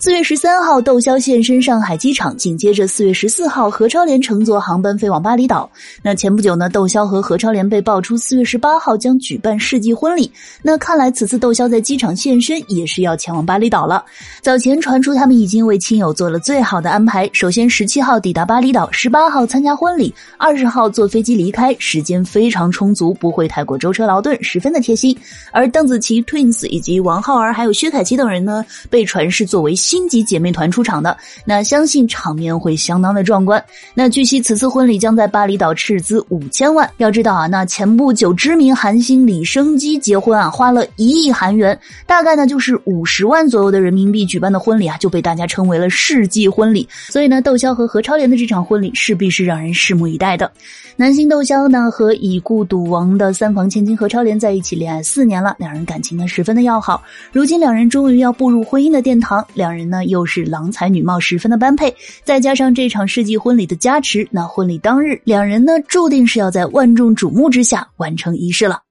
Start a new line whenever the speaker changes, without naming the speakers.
四月十三号，窦骁现身上海机场，紧接着四月十四号，何超莲乘坐航班飞往巴厘岛。那前不久呢，窦骁和何超莲被爆出四月十八号将举办世纪婚礼。那看来此次窦骁在机场现身也是要前往巴厘岛了。早前传出他们已经为亲友做了最好的安排，首先十七号抵达巴厘岛，十八号参加婚礼，二十号坐飞机离开，时间非常充足，不会太过舟车劳顿，十分的贴心。而邓紫棋 Twins 以及王浩儿还有薛凯琪等人呢，被传是作为。星级姐妹团出场的，那相信场面会相当的壮观。那据悉，此次婚礼将在巴厘岛斥资五千万。要知道啊，那前不久知名韩星李生基结婚啊，花了一亿韩元，大概呢就是五十万左右的人民币举办的婚礼啊，就被大家称为了世纪婚礼。所以呢，窦骁和何超莲的这场婚礼势必是让人拭目以待的。男星窦骁呢和已故赌王的三房千金何超莲在一起恋爱四年了，两人感情呢十分的要好。如今两人终于要步入婚姻的殿堂，两人人呢又是郎才女貌，十分的般配。再加上这场世纪婚礼的加持，那婚礼当日两人呢注定是要在万众瞩目之下完成仪式了。